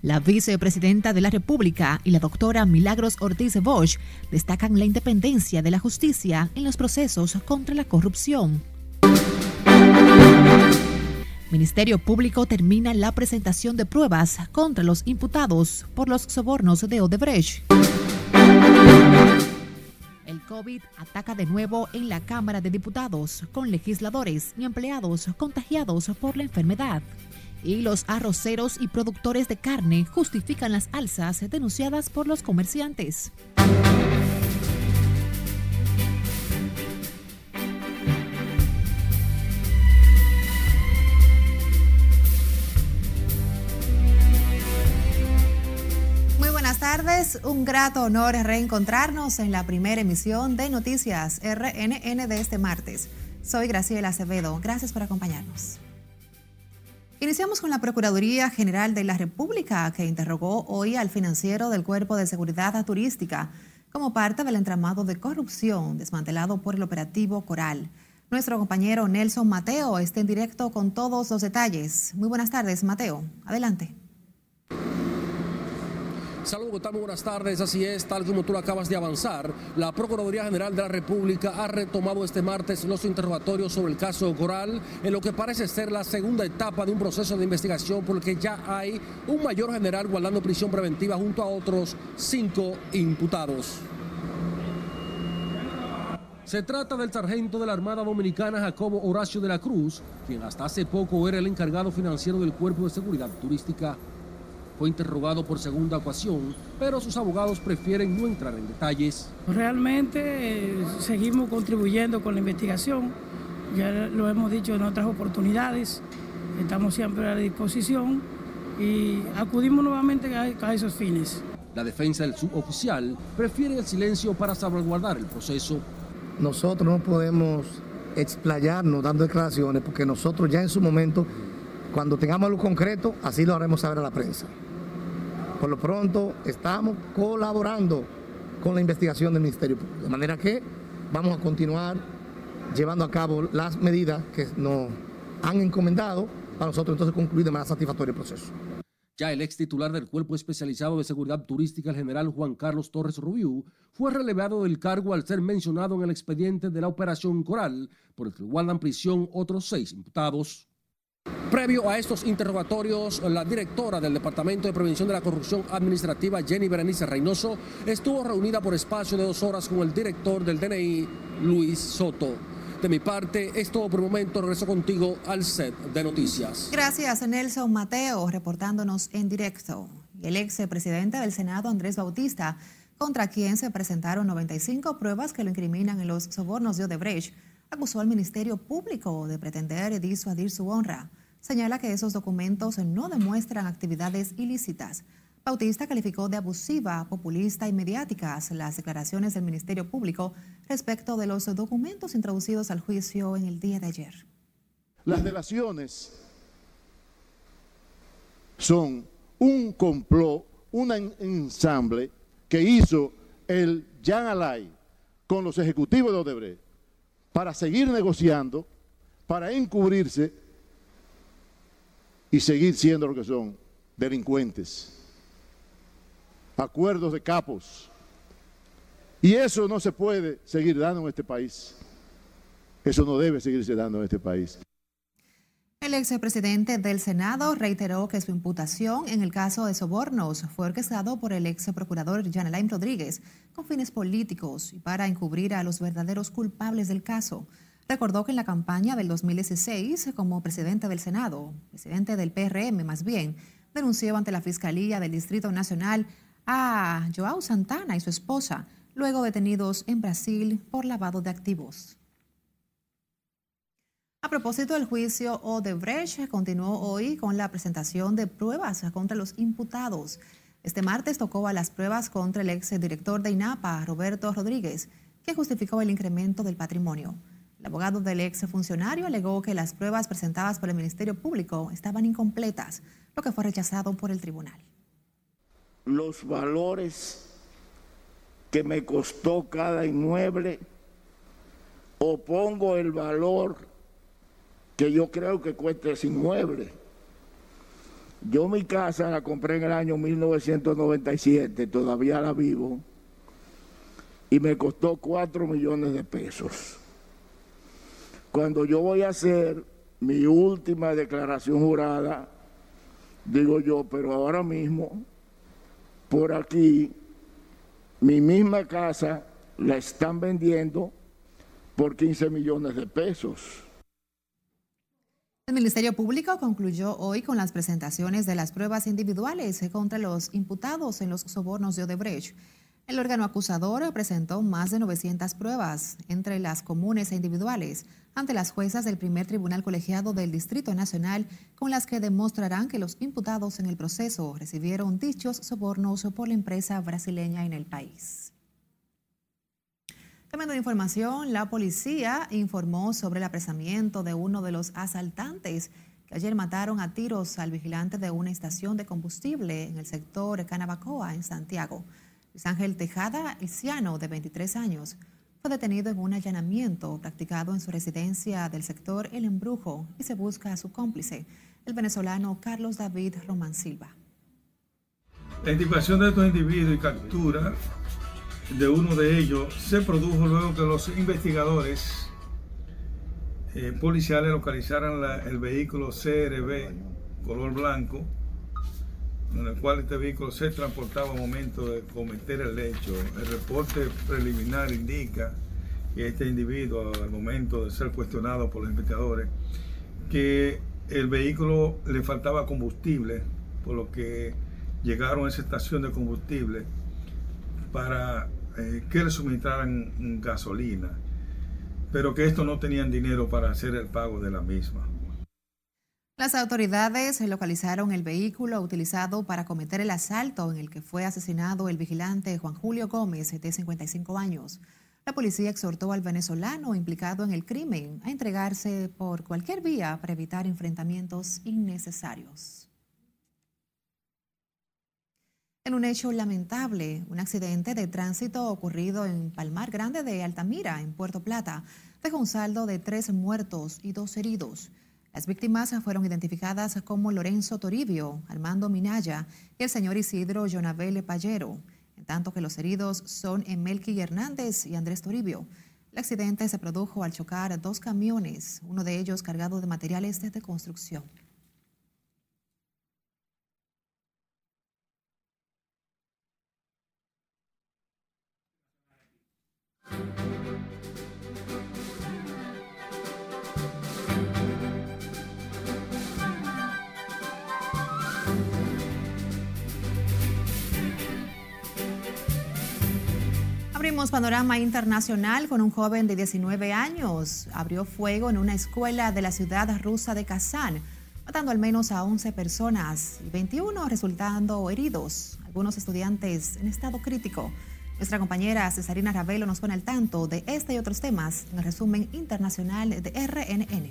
La vicepresidenta de la República y la doctora Milagros Ortiz Bosch destacan la independencia de la justicia en los procesos contra la corrupción. Ministerio Público termina la presentación de pruebas contra los imputados por los sobornos de Odebrecht. El COVID ataca de nuevo en la Cámara de Diputados, con legisladores y empleados contagiados por la enfermedad. Y los arroceros y productores de carne justifican las alzas denunciadas por los comerciantes. tardes, un grato honor reencontrarnos en la primera emisión de Noticias RNN de este martes. Soy Graciela Acevedo, gracias por acompañarnos. Iniciamos con la Procuraduría General de la República, que interrogó hoy al financiero del Cuerpo de Seguridad Turística como parte del entramado de corrupción desmantelado por el operativo Coral. Nuestro compañero Nelson Mateo está en directo con todos los detalles. Muy buenas tardes, Mateo. Adelante. Saludos, muy buenas tardes. Así es, tal como tú acabas de avanzar, la Procuraduría General de la República ha retomado este martes los interrogatorios sobre el caso Coral, en lo que parece ser la segunda etapa de un proceso de investigación por el que ya hay un mayor general guardando prisión preventiva junto a otros cinco imputados. Se trata del sargento de la Armada Dominicana Jacobo Horacio de la Cruz, quien hasta hace poco era el encargado financiero del Cuerpo de Seguridad Turística fue interrogado por segunda ocasión, pero sus abogados prefieren no entrar en detalles. Realmente eh, seguimos contribuyendo con la investigación, ya lo hemos dicho en otras oportunidades, estamos siempre a la disposición y acudimos nuevamente a, esos fines. La defensa del suboficial prefiere el silencio para salvaguardar el proceso. Nosotros no podemos explayarnos dando declaraciones porque nosotros ya en su momento, cuando tengamos lo concreto, así lo haremos saber a la prensa. Por lo pronto estamos colaborando con la investigación del Ministerio Público, de manera que vamos a continuar llevando a cabo las medidas que nos han encomendado para nosotros entonces concluir de manera satisfactoria el proceso. Ya el ex titular del Cuerpo Especializado de Seguridad Turística, el general Juan Carlos Torres Rubiú, fue relevado del cargo al ser mencionado en el expediente de la Operación Coral, por el que guardan prisión otros seis imputados. Previo a estos interrogatorios, la directora del Departamento de Prevención de la Corrupción Administrativa, Jenny Berenice Reynoso, estuvo reunida por espacio de dos horas con el director del DNI, Luis Soto. De mi parte, es todo por el momento. Regreso contigo al set de noticias. Gracias, Nelson Mateo, reportándonos en directo. el ex presidente del Senado, Andrés Bautista, contra quien se presentaron 95 pruebas que lo incriminan en los sobornos de Odebrecht, acusó al Ministerio Público de pretender disuadir su honra señala que esos documentos no demuestran actividades ilícitas. Bautista calificó de abusiva, populista y mediáticas las declaraciones del Ministerio Público respecto de los documentos introducidos al juicio en el día de ayer. Las delaciones son un complot, un ensamble que hizo el Jan Alay con los ejecutivos de Odebrecht para seguir negociando, para encubrirse y seguir siendo lo que son, delincuentes, acuerdos de capos. Y eso no se puede seguir dando en este país. Eso no debe seguirse dando en este país. El expresidente del Senado reiteró que su imputación en el caso de sobornos fue orquestado por el ex procurador Jan Rodríguez con fines políticos y para encubrir a los verdaderos culpables del caso. Recordó que en la campaña del 2016, como presidente del Senado, presidente del PRM más bien, denunció ante la Fiscalía del Distrito Nacional a Joao Santana y su esposa, luego detenidos en Brasil por lavado de activos. A propósito del juicio Odebrecht, continuó hoy con la presentación de pruebas contra los imputados. Este martes tocó a las pruebas contra el ex director de INAPA, Roberto Rodríguez, que justificó el incremento del patrimonio. El abogado del ex funcionario alegó que las pruebas presentadas por el Ministerio Público estaban incompletas, lo que fue rechazado por el tribunal. Los valores que me costó cada inmueble, opongo el valor que yo creo que cuesta ese inmueble. Yo mi casa la compré en el año 1997, todavía la vivo, y me costó 4 millones de pesos. Cuando yo voy a hacer mi última declaración jurada, digo yo, pero ahora mismo, por aquí, mi misma casa la están vendiendo por 15 millones de pesos. El Ministerio Público concluyó hoy con las presentaciones de las pruebas individuales contra los imputados en los sobornos de Odebrecht. El órgano acusador presentó más de 900 pruebas, entre las comunes e individuales, ante las juezas del primer tribunal colegiado del Distrito Nacional, con las que demostrarán que los imputados en el proceso recibieron dichos sobornos por la empresa brasileña en el país. Cambiando de información, la policía informó sobre el apresamiento de uno de los asaltantes que ayer mataron a tiros al vigilante de una estación de combustible en el sector Canabacoa, en Santiago. Luis Ángel Tejada Isiano, de 23 años, fue detenido en un allanamiento practicado en su residencia del sector El Embrujo y se busca a su cómplice, el venezolano Carlos David Román Silva. La intimación de estos individuos y captura de uno de ellos se produjo luego que los investigadores eh, policiales localizaran el vehículo CRB color blanco en el cual este vehículo se transportaba al momento de cometer el hecho. El reporte preliminar indica que este individuo al momento de ser cuestionado por los investigadores que el vehículo le faltaba combustible, por lo que llegaron a esa estación de combustible para eh, que le suministraran gasolina, pero que estos no tenían dinero para hacer el pago de la misma. Las autoridades localizaron el vehículo utilizado para cometer el asalto en el que fue asesinado el vigilante Juan Julio Gómez, de 55 años. La policía exhortó al venezolano implicado en el crimen a entregarse por cualquier vía para evitar enfrentamientos innecesarios. En un hecho lamentable, un accidente de tránsito ocurrido en Palmar Grande de Altamira, en Puerto Plata, dejó un saldo de tres muertos y dos heridos. Las víctimas fueron identificadas como Lorenzo Toribio, Armando Minaya y el señor Isidro Jonabel Pallero, en tanto que los heridos son Emelki Hernández y Andrés Toribio. El accidente se produjo al chocar dos camiones, uno de ellos cargado de materiales de construcción. Abrimos panorama internacional con un joven de 19 años. Abrió fuego en una escuela de la ciudad rusa de Kazán, matando al menos a 11 personas y 21 resultando heridos, algunos estudiantes en estado crítico. Nuestra compañera Cesarina Ravelo nos pone al tanto de este y otros temas en el resumen internacional de RNN.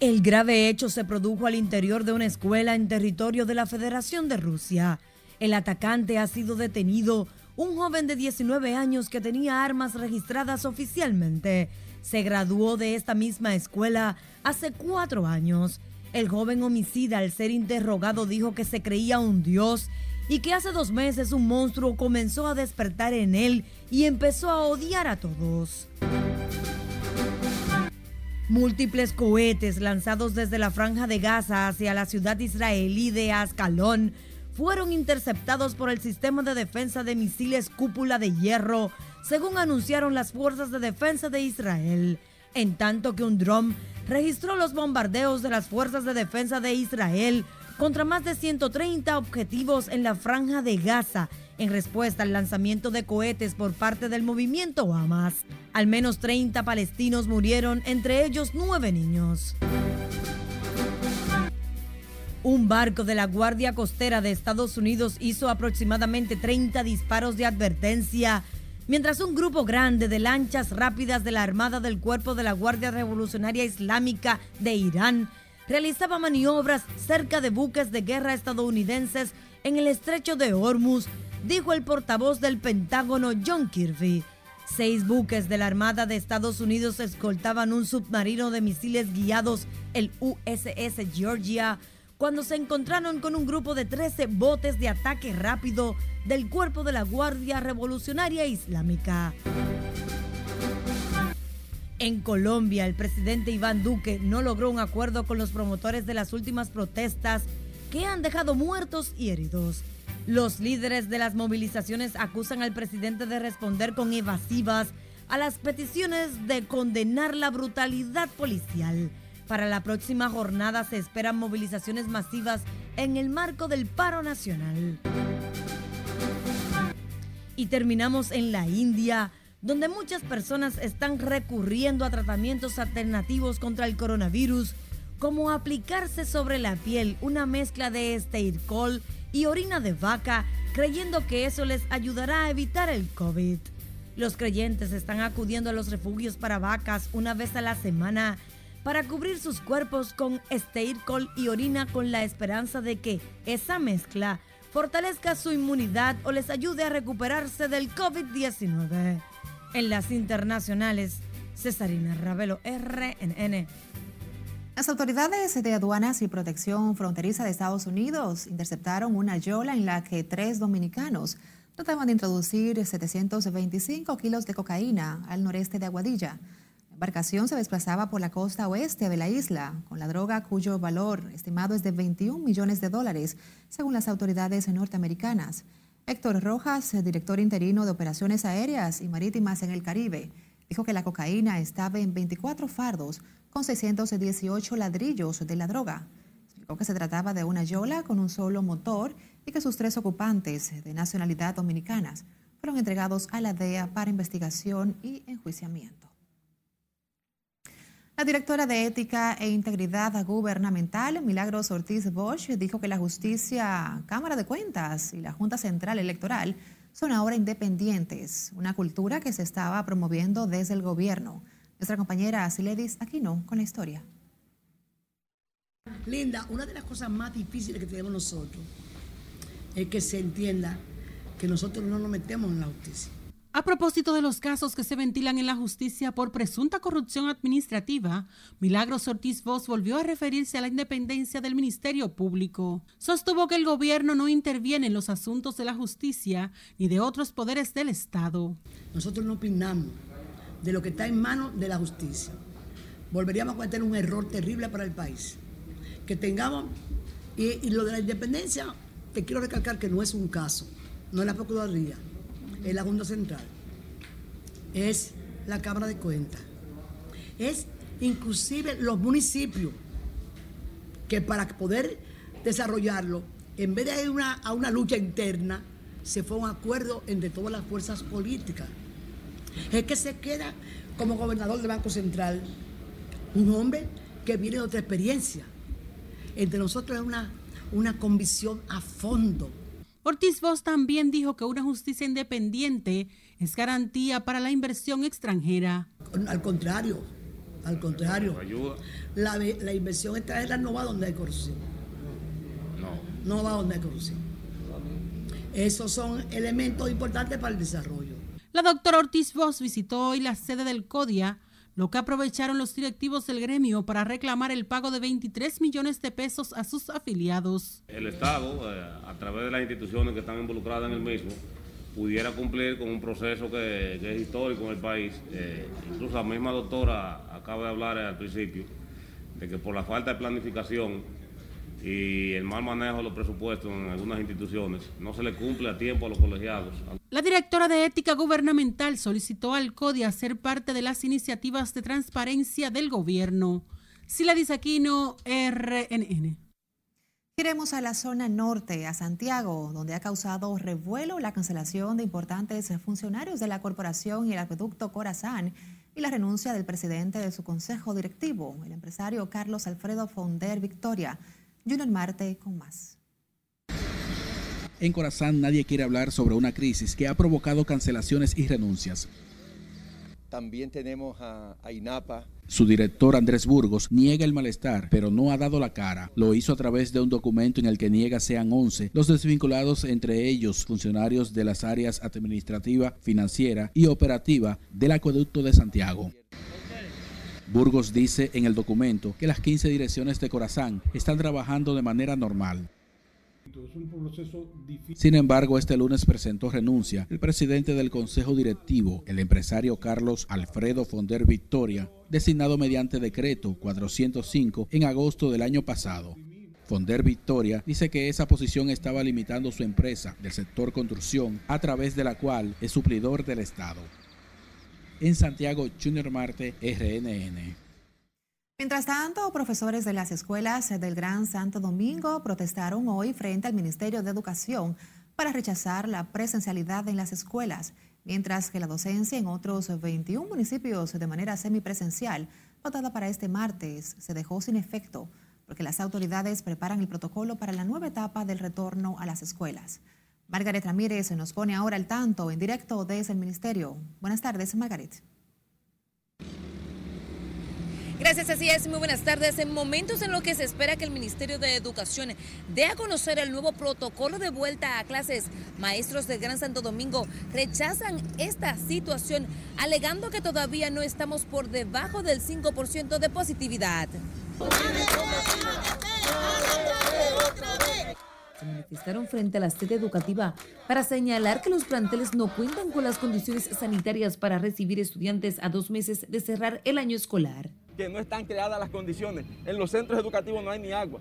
El grave hecho se produjo al interior de una escuela en territorio de la Federación de Rusia. El atacante ha sido detenido, un joven de 19 años que tenía armas registradas oficialmente. Se graduó de esta misma escuela hace cuatro años. El joven homicida al ser interrogado dijo que se creía un dios y que hace dos meses un monstruo comenzó a despertar en él y empezó a odiar a todos. Múltiples cohetes lanzados desde la franja de Gaza hacia la ciudad israelí de Ascalón fueron interceptados por el sistema de defensa de misiles cúpula de hierro, según anunciaron las fuerzas de defensa de Israel, en tanto que un dron registró los bombardeos de las fuerzas de defensa de Israel contra más de 130 objetivos en la franja de Gaza en respuesta al lanzamiento de cohetes por parte del movimiento Hamas. Al menos 30 palestinos murieron, entre ellos nueve niños. Un barco de la Guardia Costera de Estados Unidos hizo aproximadamente 30 disparos de advertencia, mientras un grupo grande de lanchas rápidas de la Armada del Cuerpo de la Guardia Revolucionaria Islámica de Irán realizaba maniobras cerca de buques de guerra estadounidenses en el estrecho de Hormuz, dijo el portavoz del Pentágono John Kirby. Seis buques de la Armada de Estados Unidos escoltaban un submarino de misiles guiados, el USS Georgia, cuando se encontraron con un grupo de 13 botes de ataque rápido del cuerpo de la Guardia Revolucionaria Islámica. En Colombia, el presidente Iván Duque no logró un acuerdo con los promotores de las últimas protestas que han dejado muertos y heridos. Los líderes de las movilizaciones acusan al presidente de responder con evasivas a las peticiones de condenar la brutalidad policial. Para la próxima jornada se esperan movilizaciones masivas en el marco del paro nacional. Y terminamos en la India, donde muchas personas están recurriendo a tratamientos alternativos contra el coronavirus, como aplicarse sobre la piel una mezcla de esteircol y orina de vaca, creyendo que eso les ayudará a evitar el COVID. Los creyentes están acudiendo a los refugios para vacas una vez a la semana para cubrir sus cuerpos con esteircol y orina con la esperanza de que esa mezcla fortalezca su inmunidad o les ayude a recuperarse del COVID-19. En las internacionales, Cesarina Ravelo, RNN. Las autoridades de aduanas y protección fronteriza de Estados Unidos interceptaron una yola en la que tres dominicanos trataban de introducir 725 kilos de cocaína al noreste de Aguadilla embarcación se desplazaba por la costa oeste de la isla con la droga cuyo valor estimado es de 21 millones de dólares, según las autoridades norteamericanas. Héctor Rojas, director interino de operaciones aéreas y marítimas en el Caribe, dijo que la cocaína estaba en 24 fardos con 618 ladrillos de la droga. Explicó que se trataba de una yola con un solo motor y que sus tres ocupantes de nacionalidad dominicanas fueron entregados a la DEA para investigación y enjuiciamiento. La directora de Ética e Integridad Gubernamental, Milagros Ortiz Bosch, dijo que la justicia, Cámara de Cuentas y la Junta Central Electoral son ahora independientes, una cultura que se estaba promoviendo desde el gobierno. Nuestra compañera Siledis Aquino con la historia. Linda, una de las cosas más difíciles que tenemos nosotros es que se entienda que nosotros no nos metemos en la justicia. A propósito de los casos que se ventilan en la justicia por presunta corrupción administrativa, Milagros Ortiz Voz volvió a referirse a la independencia del Ministerio Público. Sostuvo que el gobierno no interviene en los asuntos de la justicia ni de otros poderes del Estado. Nosotros no opinamos de lo que está en manos de la justicia. Volveríamos a cometer un error terrible para el país. Que tengamos, y, y lo de la independencia, te quiero recalcar que no es un caso, no es la Procuraduría es la Junta Central, es la Cámara de Cuentas, es inclusive los municipios que para poder desarrollarlo, en vez de ir una, a una lucha interna, se fue a un acuerdo entre todas las fuerzas políticas. Es que se queda como gobernador del Banco Central un hombre que viene de otra experiencia. Entre nosotros es una, una convicción a fondo Ortiz Voss también dijo que una justicia independiente es garantía para la inversión extranjera. Al contrario, al contrario. La, la inversión extranjera no va donde hay corrupción. No. No va donde hay corrupción. Esos son elementos importantes para el desarrollo. La doctora Ortiz Voss visitó hoy la sede del CODIA lo que aprovecharon los directivos del gremio para reclamar el pago de 23 millones de pesos a sus afiliados. El Estado, eh, a través de las instituciones que están involucradas en el mismo, pudiera cumplir con un proceso que, es histórico en el país. Eh, incluso la misma doctora acaba de hablar al principio de que por la falta de planificación y el mal manejo de los presupuestos en algunas instituciones no se le cumple a tiempo a los colegiados. La directora de Ética Gubernamental solicitó al CODIA ser parte de las iniciativas de transparencia del gobierno. Sila Aquino, RNN. Iremos a la zona norte, a Santiago, donde ha causado revuelo la cancelación de importantes funcionarios de la corporación y el acueducto Corazán y la renuncia del presidente de su consejo directivo, el empresario Carlos Alfredo Fonder Victoria. Junior Marte con más. En Corazán nadie quiere hablar sobre una crisis que ha provocado cancelaciones y renuncias. También tenemos a, INAPA. Su director Andrés Burgos niega el malestar, pero no ha dado la cara. Lo hizo a través de un documento en el que niega sean 11 los desvinculados, entre ellos funcionarios de las áreas administrativa, financiera y operativa del acueducto de Santiago. Burgos dice en el documento que las 15 direcciones de Corazán están trabajando de manera normal. Sin embargo, este lunes presentó renuncia el presidente del Consejo Directivo, el empresario Carlos Alfredo Fonder Victoria, designado mediante decreto 405 en agosto del año pasado. Fonder Victoria dice que esa posición estaba limitando su empresa del sector construcción, a través de la cual es suplidor del Estado. En Santiago, Junior Marte, RNN. Mientras tanto, profesores de las escuelas del Gran Santo Domingo protestaron hoy frente al Ministerio de Educación para rechazar la presencialidad en las escuelas, mientras que la docencia en otros 21 municipios de manera semipresencial, votada para este martes, se dejó sin efecto, porque las autoridades preparan el protocolo para la nueva etapa del retorno a las escuelas. Margaret Ramírez nos pone ahora al tanto en directo desde el Ministerio. Buenas tardes, Margaret. Gracias, así es. Muy buenas tardes. En momentos en los que se espera que el Ministerio de Educación dé a conocer el nuevo protocolo de vuelta a clases, maestros del Gran Santo Domingo rechazan esta situación, alegando que todavía no estamos por debajo del 5% de positividad. Se manifestaron frente a la sede educativa para señalar que los planteles no cuentan con las condiciones sanitarias para recibir estudiantes a dos meses de cerrar el año escolar que no están creadas las condiciones. En los centros educativos no hay ni agua.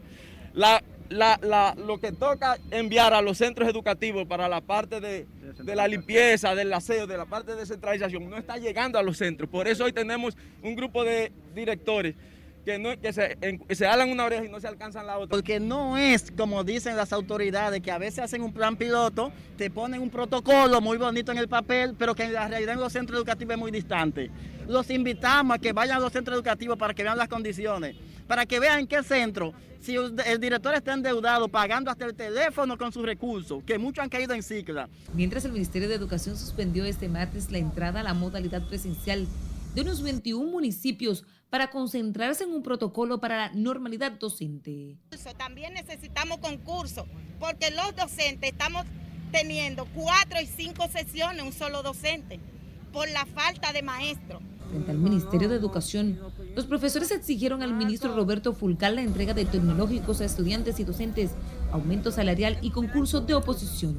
lo que toca enviar a los centros educativos para la parte de, la limpieza, del aseo, de la parte de descentralización, no está llegando a los centros. Por eso hoy tenemos un grupo de directores que, no, que se, se hablan una oreja y no se alcanzan la otra. Porque no es como dicen las autoridades, que a veces hacen un plan piloto, te ponen un protocolo muy bonito en el papel, pero que en la realidad en los centros educativos es muy distante los invitamos a que vayan a los centros educativos para que vean las condiciones, para que vean en qué centro, si el director está endeudado, pagando hasta el teléfono con sus recursos, que muchos han caído en cicla. Mientras el Ministerio de Educación suspendió este martes la entrada a la modalidad presencial de unos 21 municipios para concentrarse en un protocolo para la normalidad docente. También necesitamos concursos, porque los docentes estamos teniendo cuatro y cinco sesiones, un solo docente, por la falta de maestros. Frente al Ministerio de Educación, los profesores exigieron al ministro Roberto Fulcal la entrega de tecnológicos a estudiantes y docentes, aumento salarial y concurso de oposición.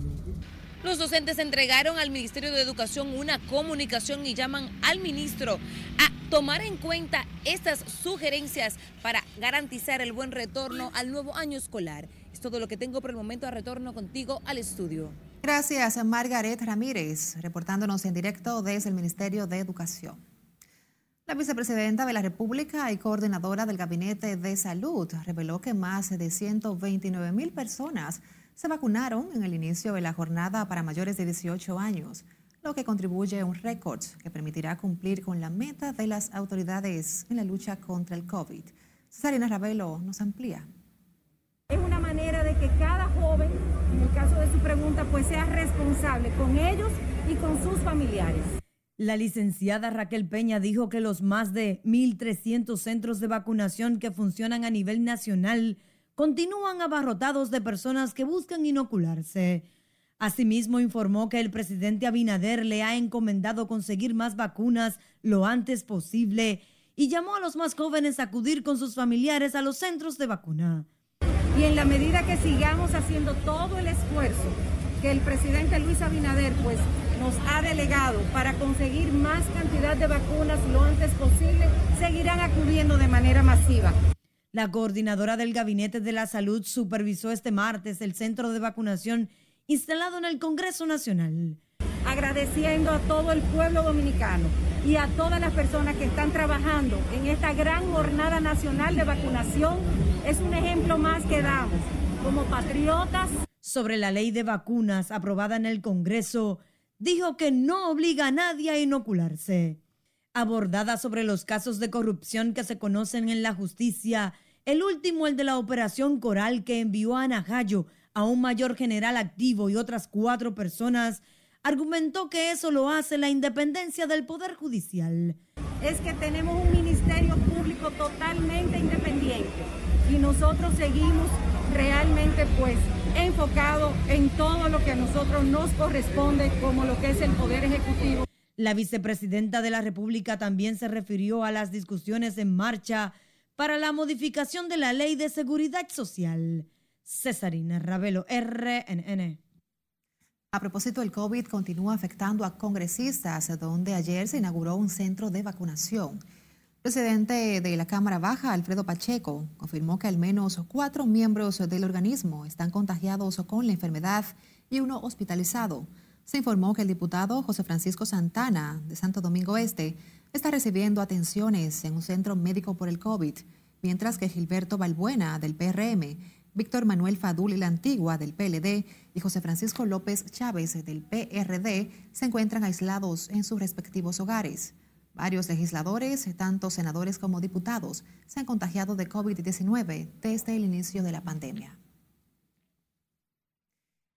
Los docentes entregaron al Ministerio de Educación una comunicación y llaman al ministro a tomar en cuenta estas sugerencias para garantizar el buen retorno al nuevo año escolar. Es todo lo que tengo por el momento. A retorno contigo al estudio. Gracias, Margaret Ramírez, reportándonos en directo desde el Ministerio de Educación. La vicepresidenta de la República y coordinadora del Gabinete de Salud reveló que más de 129 mil personas se vacunaron en el inicio de la jornada para mayores de 18 años, lo que contribuye a un récord que permitirá cumplir con la meta de las autoridades en la lucha contra el COVID. Cesarina Ravelo nos amplía. Es una manera de que cada joven, en el caso de su pregunta, pues sea responsable con ellos y con sus familiares. La licenciada Raquel Peña dijo que los más de 1.300 centros de vacunación que funcionan a nivel nacional continúan abarrotados de personas que buscan inocularse. Asimismo, informó que el presidente Abinader le ha encomendado conseguir más vacunas lo antes posible y llamó a los más jóvenes a acudir con sus familiares a los centros de vacuna. Y en la medida que sigamos haciendo todo el esfuerzo que el presidente Luis Abinader pues nos ha delegado para conseguir más cantidad de vacunas lo antes posible, seguirán acudiendo de manera masiva. La coordinadora del Gabinete de la Salud supervisó este martes el centro de vacunación instalado en el Congreso Nacional. Agradeciendo a todo el pueblo dominicano y a todas las personas que están trabajando en esta gran jornada nacional de vacunación, es un ejemplo más que damos como patriotas. Sobre la ley de vacunas aprobada en el Congreso, dijo que no obliga a nadie a inocularse. Abordada sobre los casos de corrupción que se conocen en la justicia, el último, el de la operación Coral que envió a Anajayo a un mayor general activo y otras cuatro personas, argumentó que eso lo hace la independencia del Poder Judicial. Es que tenemos un ministerio público totalmente independiente y nosotros seguimos realmente pues enfocado en todo lo que a nosotros nos corresponde como lo que es el Poder Ejecutivo. La vicepresidenta de la República también se refirió a las discusiones en marcha para la modificación de la Ley de Seguridad Social. Cesarina Ravelo, RNN. A propósito, el COVID continúa afectando a congresistas, donde ayer se inauguró un centro de vacunación. Presidente de la Cámara Baja, Alfredo Pacheco, confirmó que al menos cuatro miembros del organismo están contagiados con la enfermedad y uno hospitalizado. Se informó que el diputado José Francisco Santana, de Santo Domingo Este, está recibiendo atenciones en un centro médico por el COVID, mientras que Gilberto Balbuena, del PRM, Víctor Manuel Fadul y la Antigua del PLD y José Francisco López Chávez del PRD se encuentran aislados en sus respectivos hogares. Varios legisladores, tanto senadores como diputados, se han contagiado de COVID-19 desde el inicio de la pandemia.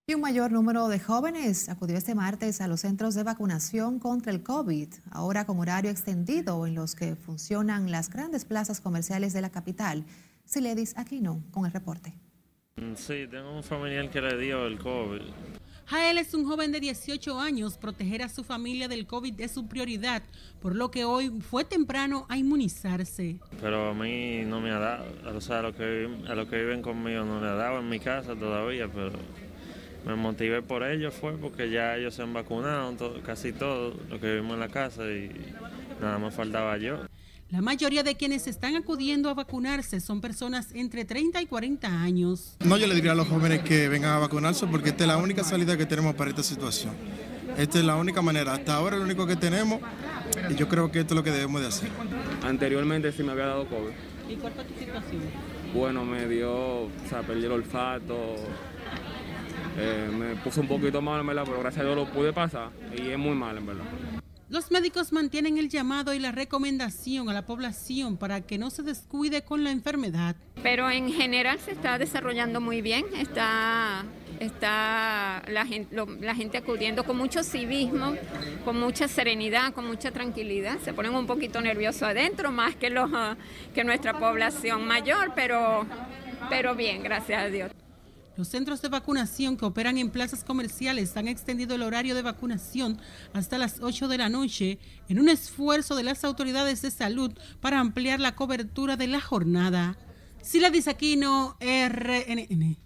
Y un mayor número de jóvenes acudió este martes a los centros de vacunación contra el COVID, ahora con horario extendido en los que funcionan las grandes plazas comerciales de la capital. Siledis Aquino con el reporte. Mm, sí, tengo un familiar que le dio el COVID. Jael es un joven de 18 años. Proteger a su familia del COVID es su prioridad, por lo que hoy fue temprano a inmunizarse. Pero a mí no me ha dado, o sea, a los que, a los que viven conmigo no le ha dado en mi casa todavía, pero me motivé por ellos fue porque ya ellos se han vacunado, casi todos los que vivimos en la casa y nada más faltaba yo. La mayoría de quienes están acudiendo a vacunarse son personas entre 30 y 40 años. No, yo le diría a los jóvenes que vengan a vacunarse porque esta es la única salida que tenemos para esta situación. Esta es la única manera. Hasta ahora es lo único que tenemos y yo creo que esto es lo que debemos de hacer. Anteriormente sí me había dado COVID. ¿Y cuál fue tu situación? Bueno, me dio, o sea, perdí el olfato, eh, me puso un poquito mal, ¿verdad? Pero gracias a Dios lo pude pasar y es muy mal, en verdad. Los médicos mantienen el llamado y la recomendación a la población para que no se descuide con la enfermedad. Pero en general se está desarrollando muy bien, está, está la, gente, acudiendo con mucho civismo, con mucha serenidad, con mucha tranquilidad. Se ponen un poquito nerviosos adentro, más que, los, que nuestra población mayor, pero, pero bien, gracias a Dios. Los centros de vacunación que operan en plazas comerciales han extendido el horario de vacunación hasta las 8 de la noche en un esfuerzo de las autoridades de salud para ampliar la cobertura de la jornada. Sila Disaquino, RNN.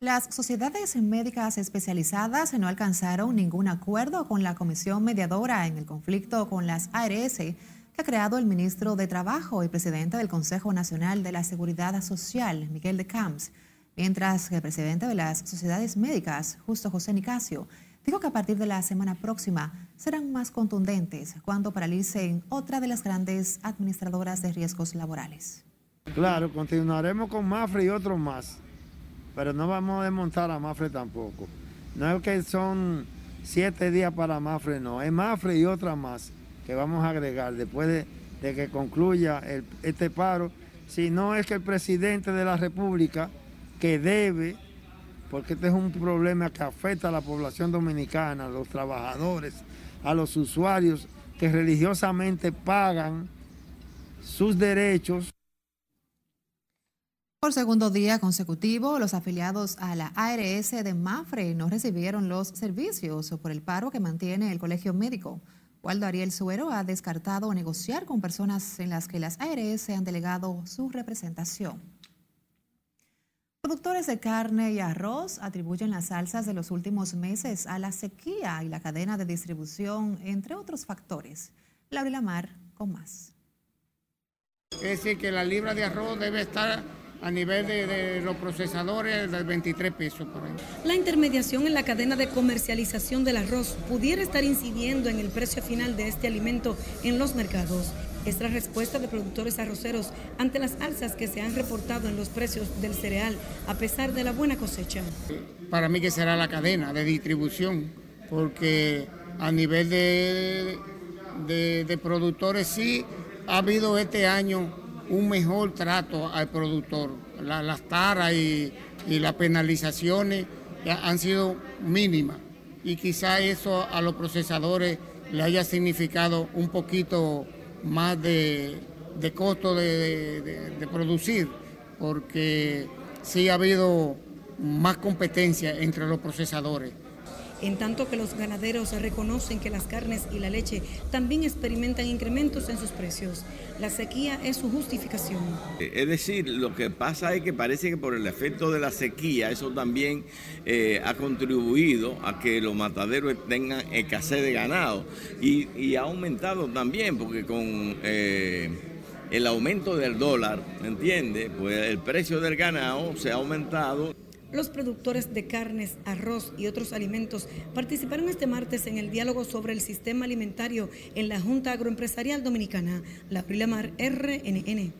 Las sociedades médicas especializadas no alcanzaron ningún acuerdo con la comisión mediadora en el conflicto con las ARS que ha creado el ministro de Trabajo y presidente del Consejo Nacional de la Seguridad Social, Miguel de Camps mientras que el presidente de las sociedades médicas, Justo José Nicasio, dijo que a partir de la semana próxima serán más contundentes cuando paralicen otra de las grandes administradoras de riesgos laborales. Claro, continuaremos con Mafre y otros más, pero no vamos a desmontar a Mafre tampoco. No es que son siete días para Mafre, no, es Mafre y otras más que vamos a agregar después de, que concluya este paro. Si no es que el presidente de la República que debe, porque este es un problema que afecta a la población dominicana, a los trabajadores, a los usuarios que religiosamente pagan sus derechos. Por segundo día consecutivo, los afiliados a la ARS de Mafre no recibieron los servicios por el paro que mantiene el colegio médico. Waldo Ariel Suero ha descartado negociar con personas en las que las ARS han delegado su representación. Productores de carne y arroz atribuyen las alzas de los últimos meses a la sequía y la cadena de distribución, entre otros factores. Laura Lamar con más. Es decir, que la libra de arroz debe estar a nivel de, los procesadores de 23 pesos por ahí. La intermediación en la cadena de comercialización del arroz pudiera estar incidiendo en el precio final de este alimento en los mercados. Es la respuesta de productores arroceros ante las alzas que se han reportado en los precios del cereal a pesar de la buena cosecha. Para mí que será la cadena de distribución, porque a nivel de, de, productores sí ha habido este año un mejor trato al productor. las taras y, y las penalizaciones han sido mínimas y quizá eso a los procesadores le haya significado un poquito más de, costo de, producir, porque sí ha habido más competencia entre los procesadores. En tanto que los ganaderos reconocen que las carnes y la leche también experimentan incrementos en sus precios. La sequía es su justificación. Es decir, lo que pasa es que parece que por el efecto de la sequía, eso también eh, ha contribuido a que los mataderos tengan escasez de ganado y, ha aumentado también, porque con... Eh, el aumento del dólar, ¿me entiende? Pues el precio del ganado se ha aumentado. Los productores de carnes, arroz y otros alimentos participaron este martes en el diálogo sobre el sistema alimentario en la Junta Agroempresarial Dominicana, la Prilamar RNN.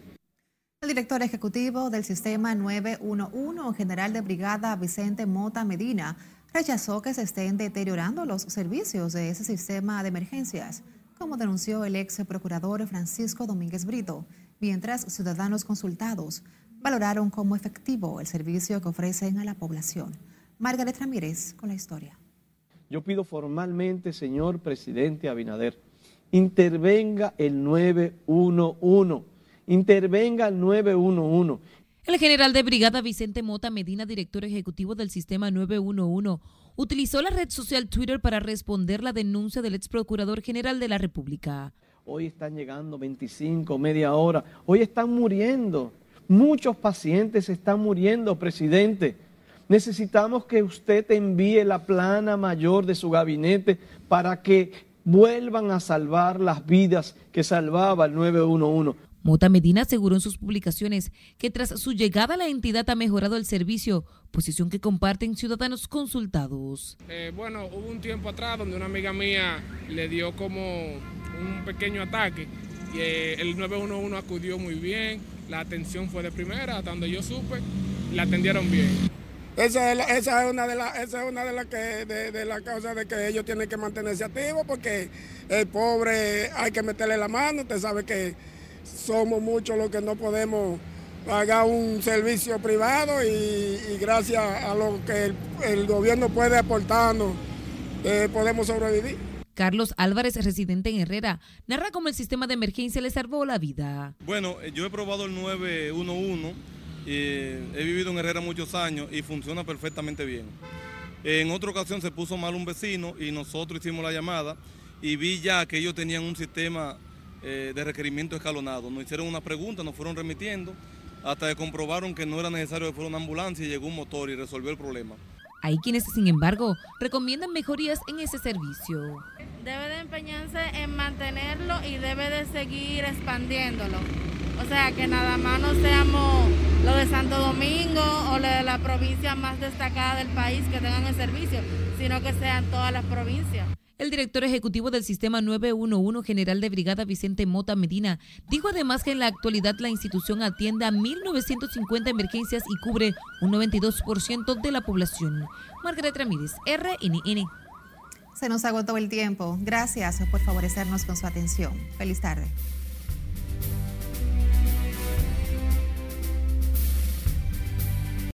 El director ejecutivo del Sistema 911, general de brigada Vicente Mota Medina, rechazó que se estén deteriorando los servicios de ese sistema de emergencias como denunció el ex procurador Francisco Domínguez Brito, mientras ciudadanos consultados valoraron como efectivo el servicio que ofrecen a la población. Margaret Ramírez con la historia. Yo pido formalmente, señor presidente Abinader, intervenga el 911, intervenga el 911. El general de brigada Vicente Mota Medina, director ejecutivo del sistema 911, utilizó la red social Twitter para responder la denuncia del ex procurador general de la República. Hoy están llegando 25, media hora. Hoy están muriendo. Muchos pacientes están muriendo, presidente. Necesitamos que usted envíe la plana mayor de su gabinete para que vuelvan a salvar las vidas que salvaba el 911. Mota Medina aseguró en sus publicaciones que tras su llegada a la entidad ha mejorado el servicio, posición que comparten ciudadanos consultados. Eh, bueno, hubo un tiempo atrás donde una amiga mía le dio como un pequeño ataque y eh, el 911 acudió muy bien, la atención fue de primera, hasta donde yo supe, la atendieron bien. Esa es, una de las es una de las de la causas de que ellos tienen que mantenerse activos porque el pobre hay que meterle la mano, usted sabe que somos muchos los que no podemos pagar un servicio privado y, gracias a lo que el, gobierno puede aportarnos, eh, podemos sobrevivir. Carlos Álvarez, residente en Herrera, narra cómo el sistema de emergencia le salvó la vida. Bueno, eh, yo he probado el 911, he vivido en Herrera muchos años y funciona perfectamente bien. En otra ocasión se puso mal un vecino y nosotros hicimos la llamada y vi ya que ellos tenían un sistema eh, de requerimiento escalonado. Nos hicieron una pregunta, nos fueron remitiendo, hasta que comprobaron que no era necesario que fuera una ambulancia y llegó un motor y resolvió el problema. Hay quienes, sin embargo, recomiendan mejorías en ese servicio. Debe de empeñarse en mantenerlo y debe de seguir expandiéndolo. O sea, que nada más no seamos lo de Santo Domingo o lo de la provincia más destacada del país que tengan el servicio, sino que sean todas las provincias. El director ejecutivo del Sistema 911, general de brigada Vicente Mota Medina, dijo además que en la actualidad la institución atiende a 1.950 emergencias y cubre un 92% de la población. Margaret Ramírez, RNN. Se nos agotó el tiempo. Gracias por favorecernos con su atención. Feliz tarde.